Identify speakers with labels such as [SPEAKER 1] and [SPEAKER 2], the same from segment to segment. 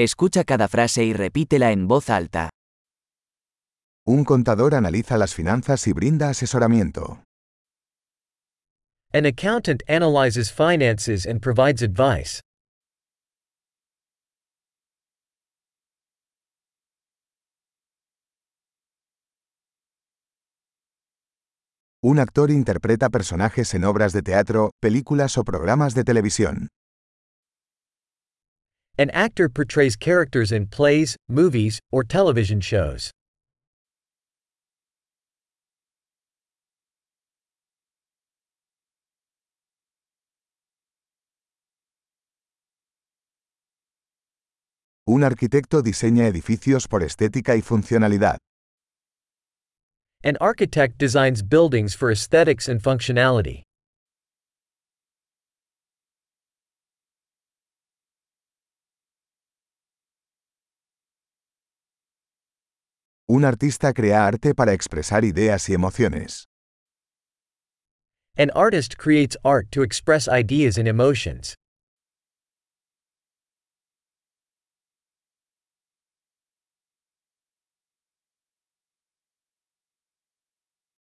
[SPEAKER 1] Escucha cada frase y repítela en voz alta.
[SPEAKER 2] Un contador analiza las finanzas y brinda asesoramiento.
[SPEAKER 3] An accountant analyzes finances and provides advice.
[SPEAKER 2] Un actor interpreta personajes en obras de teatro, películas o programas de televisión.
[SPEAKER 3] An actor portrays characters in plays, movies, or television shows.
[SPEAKER 2] Un arquitecto diseña edificios por estética y funcionalidad.
[SPEAKER 3] An architect designs buildings for aesthetics and functionality.
[SPEAKER 2] Un artista crea arte para expresar ideas y emociones.
[SPEAKER 3] An artist creates art to express ideas and emotions.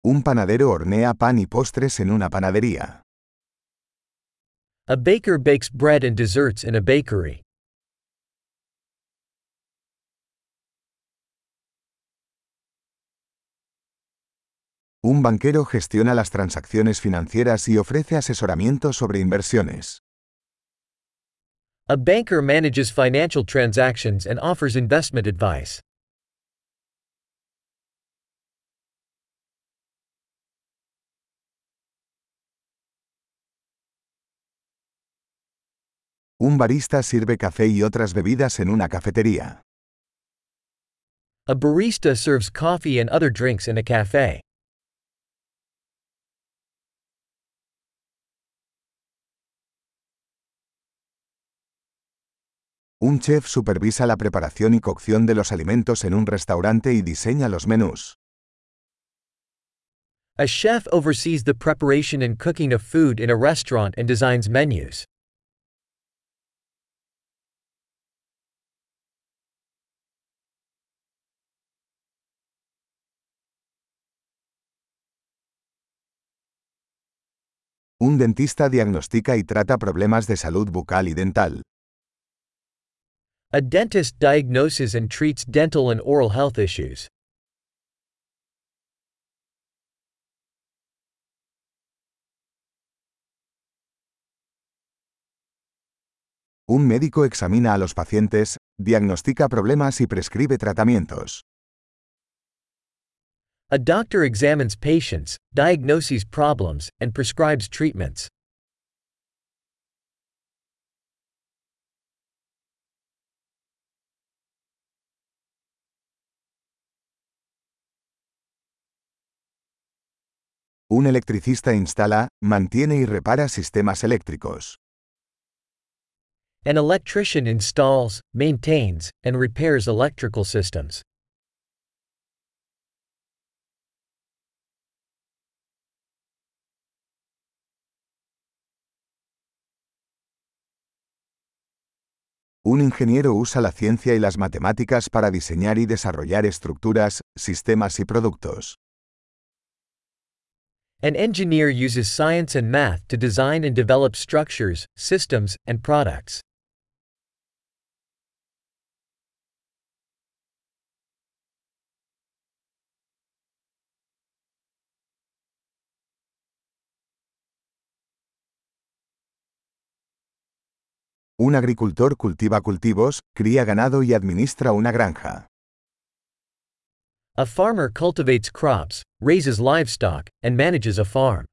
[SPEAKER 2] Un panadero hornea pan y postres en una panadería.
[SPEAKER 3] A baker bakes bread and desserts in a bakery.
[SPEAKER 2] Un banquero gestiona las transacciones financieras y ofrece asesoramiento sobre inversiones.
[SPEAKER 3] A banker manages financial transactions and offers investment advice.
[SPEAKER 2] Un barista sirve café y otras bebidas en una cafetería.
[SPEAKER 3] A barista serves coffee and other drinks in a cafe.
[SPEAKER 2] Un chef supervisa la preparación y cocción de los alimentos en un restaurante y diseña los menús.
[SPEAKER 3] A chef oversees the preparation and cooking of food in a restaurant and designs menus.
[SPEAKER 2] Un dentista diagnostica y trata problemas de salud bucal y dental.
[SPEAKER 3] A dentist diagnoses and treats dental and oral health issues.
[SPEAKER 2] Un médico examina a los pacientes, diagnostica problemas y prescribe tratamientos.
[SPEAKER 3] A doctor examines patients, diagnoses problems, and prescribes treatments.
[SPEAKER 2] Un electricista instala, mantiene y repara sistemas eléctricos.
[SPEAKER 3] An electrician installs, maintains, and repairs electrical systems.
[SPEAKER 2] Un ingeniero usa la ciencia y las matemáticas para diseñar y desarrollar estructuras, sistemas y productos.
[SPEAKER 3] An engineer uses science and math to design and develop structures, systems, and products.
[SPEAKER 2] Un agricultor cultiva cultivos, cría ganado y administra una granja.
[SPEAKER 3] A farmer cultivates crops, raises livestock, and manages a farm.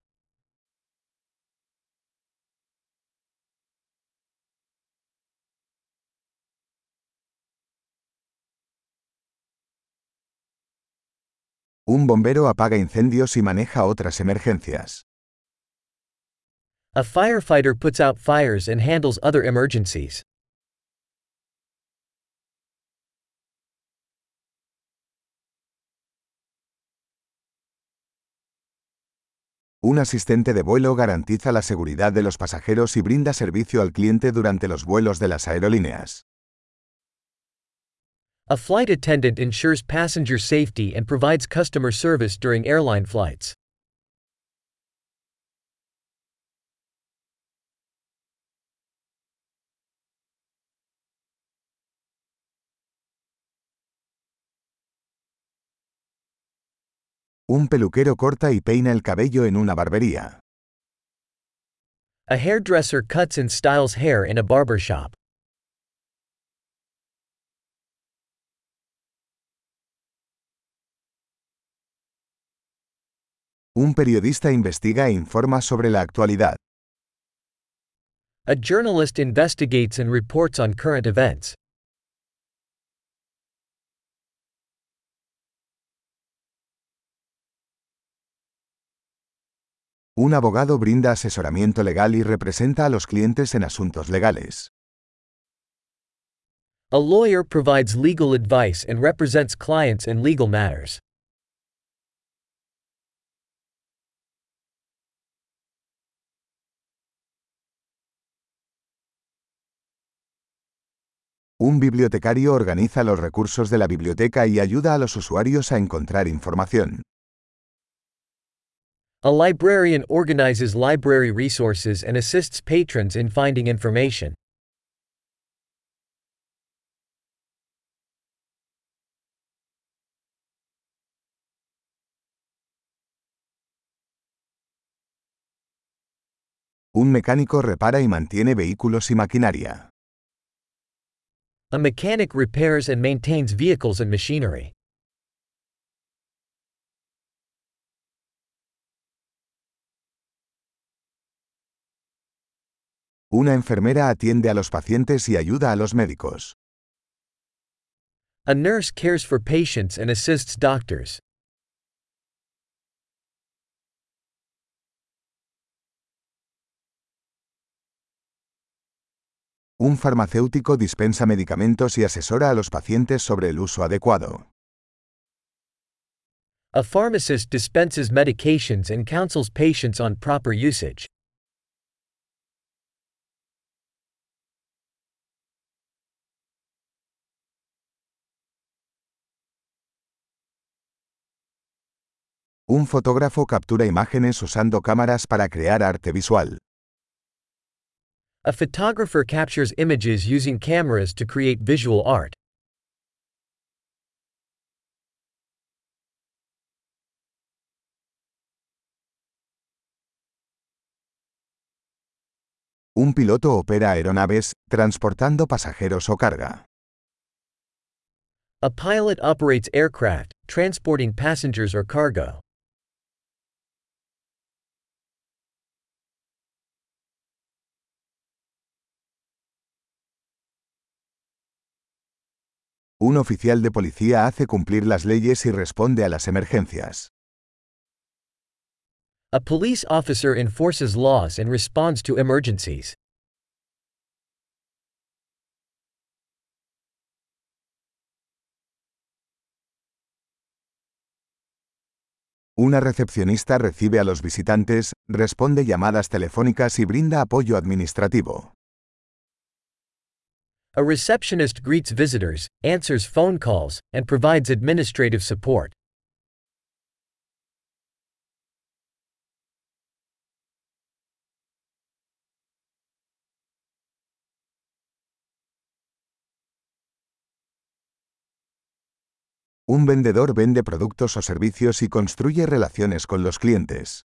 [SPEAKER 2] Un bombero apaga incendios y maneja otras emergencias.
[SPEAKER 3] A firefighter puts out fires and handles other emergencies.
[SPEAKER 2] Un asistente de vuelo garantiza la seguridad de los pasajeros y brinda servicio al cliente durante los vuelos de las aerolíneas.
[SPEAKER 3] A flight attendant ensures passenger safety and provides customer service during airline flights.
[SPEAKER 2] Un peluquero corta y peina el cabello en una barbería.
[SPEAKER 3] A hairdresser cuts and styles hair in a barber shop.
[SPEAKER 2] Un periodista investiga e informa sobre la actualidad.
[SPEAKER 3] A journalist investigates and reports on current events.
[SPEAKER 2] Un abogado brinda asesoramiento legal y representa a los clientes en asuntos legales.
[SPEAKER 3] A lawyer provides legal advice and represents clients in legal matters.
[SPEAKER 2] Un bibliotecario organiza los recursos de la biblioteca y ayuda a los usuarios a encontrar información.
[SPEAKER 3] A librarian organizes library resources and assists patrons in finding information.
[SPEAKER 2] Un mecánico repara y mantiene vehículos y maquinaria.
[SPEAKER 3] A mechanic repairs and maintains vehicles and machinery.
[SPEAKER 2] Una enfermera atiende a los pacientes y ayuda a los médicos.
[SPEAKER 3] A nurse cares for patients and assists doctors.
[SPEAKER 2] Un farmacéutico dispensa medicamentos y asesora a los pacientes sobre el uso adecuado.
[SPEAKER 3] A pharmacist dispenses medications and counsels patients on proper usage.
[SPEAKER 2] Un fotógrafo captura imágenes usando cámaras para crear arte visual.
[SPEAKER 3] A photographer captures images using cameras to create visual art.
[SPEAKER 2] Un piloto opera aeronaves, transportando pasajeros o carga.
[SPEAKER 3] A pilot operates aircraft, transporting passengers or cargo.
[SPEAKER 2] Un oficial de policía hace cumplir las leyes y responde a las emergencias.
[SPEAKER 3] A police officer enforces laws and responds to emergencies.
[SPEAKER 2] Una recepcionista recibe a los visitantes, responde llamadas telefónicas y brinda apoyo administrativo.
[SPEAKER 3] A receptionist greets visitors, answers phone calls, and provides administrative support.
[SPEAKER 2] Un vendedor vende productos o servicios y construye relaciones con los clientes.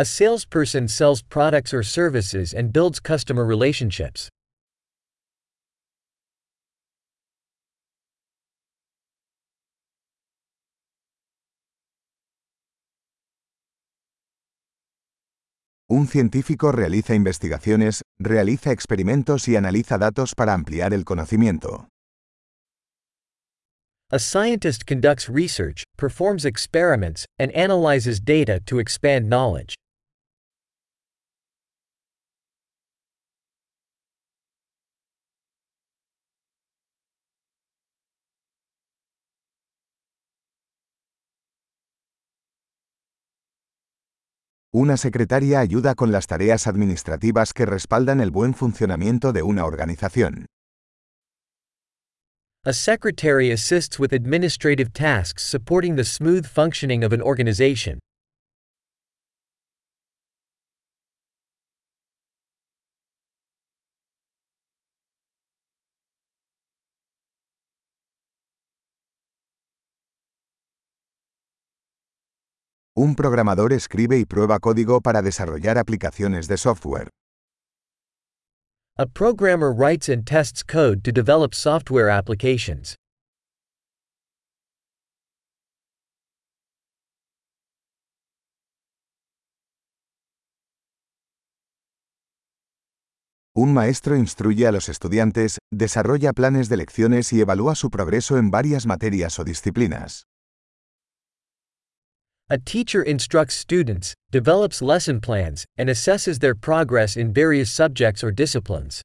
[SPEAKER 3] A salesperson sells products or services and builds customer relationships.
[SPEAKER 2] Un científico realiza investigaciones, realiza experimentos y analiza datos para ampliar el conocimiento.
[SPEAKER 3] A scientist conducts research, performs experiments, and analyzes data to expand knowledge.
[SPEAKER 2] Una secretaria ayuda con las tareas administrativas que respaldan el buen funcionamiento de una organización.
[SPEAKER 3] A secretary assists with administrative tasks supporting the smooth functioning of an organization.
[SPEAKER 2] Un programador escribe y prueba código para desarrollar aplicaciones de software.
[SPEAKER 3] A programmer writes and tests code to develop software applications.
[SPEAKER 2] Un maestro instruye a los estudiantes, desarrolla planes de lecciones y evalúa su progreso en varias materias o disciplinas.
[SPEAKER 3] A teacher instructs students, develops lesson plans, and assesses their progress in various subjects or disciplines.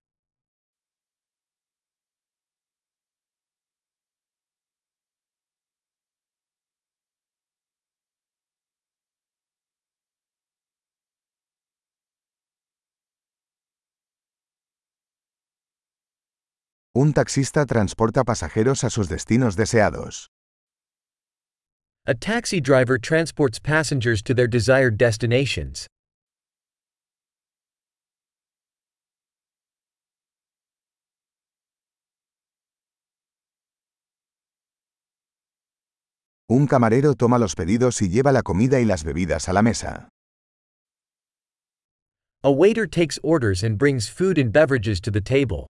[SPEAKER 2] Un taxista transporta pasajeros a sus destinos deseados.
[SPEAKER 3] A taxi driver transports passengers to their desired destinations.
[SPEAKER 2] Un camarero toma los pedidos y lleva la comida y las bebidas a la mesa.
[SPEAKER 3] A waiter takes orders and brings food and beverages to the table.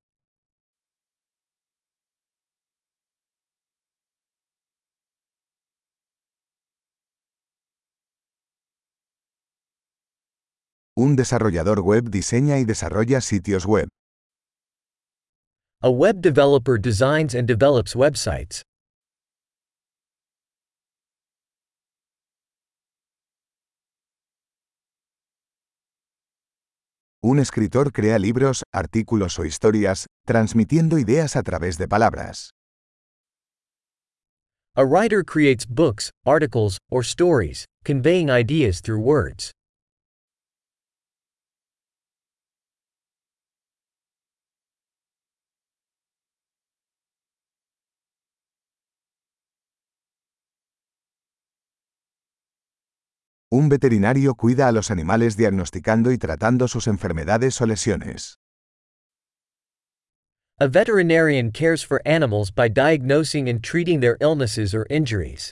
[SPEAKER 2] Un desarrollador web diseña y desarrolla sitios web.
[SPEAKER 3] A web developer designs and develops websites.
[SPEAKER 2] Un escritor crea libros, artículos o historias, transmitiendo ideas a través de palabras.
[SPEAKER 3] A writer creates books, articles, or stories, conveying ideas through words.
[SPEAKER 2] Un veterinario cuida a los animales diagnosticando y tratando sus enfermedades o lesiones.
[SPEAKER 3] A veterinarian cares for animals by diagnosing and treating their illnesses or injuries.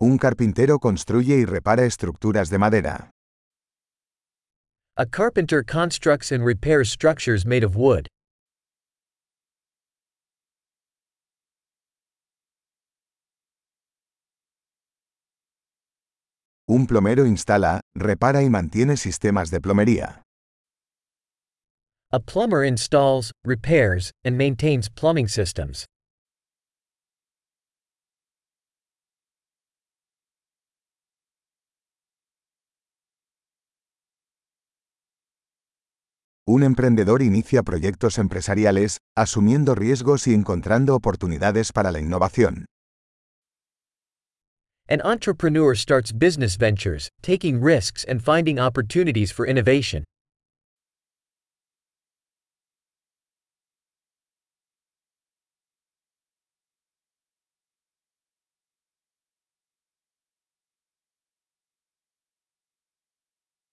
[SPEAKER 2] Un carpintero construye y repara estructuras de madera.
[SPEAKER 3] A carpenter constructs and repairs structures made of wood.
[SPEAKER 2] Un plomero instala, repara y mantiene sistemas de plomería.
[SPEAKER 3] A plumber installs, repairs, and maintains plumbing systems.
[SPEAKER 2] Un emprendedor inicia proyectos empresariales, asumiendo riesgos y encontrando oportunidades para la innovación.
[SPEAKER 3] An entrepreneur starts business ventures, taking risks and finding opportunities for innovation.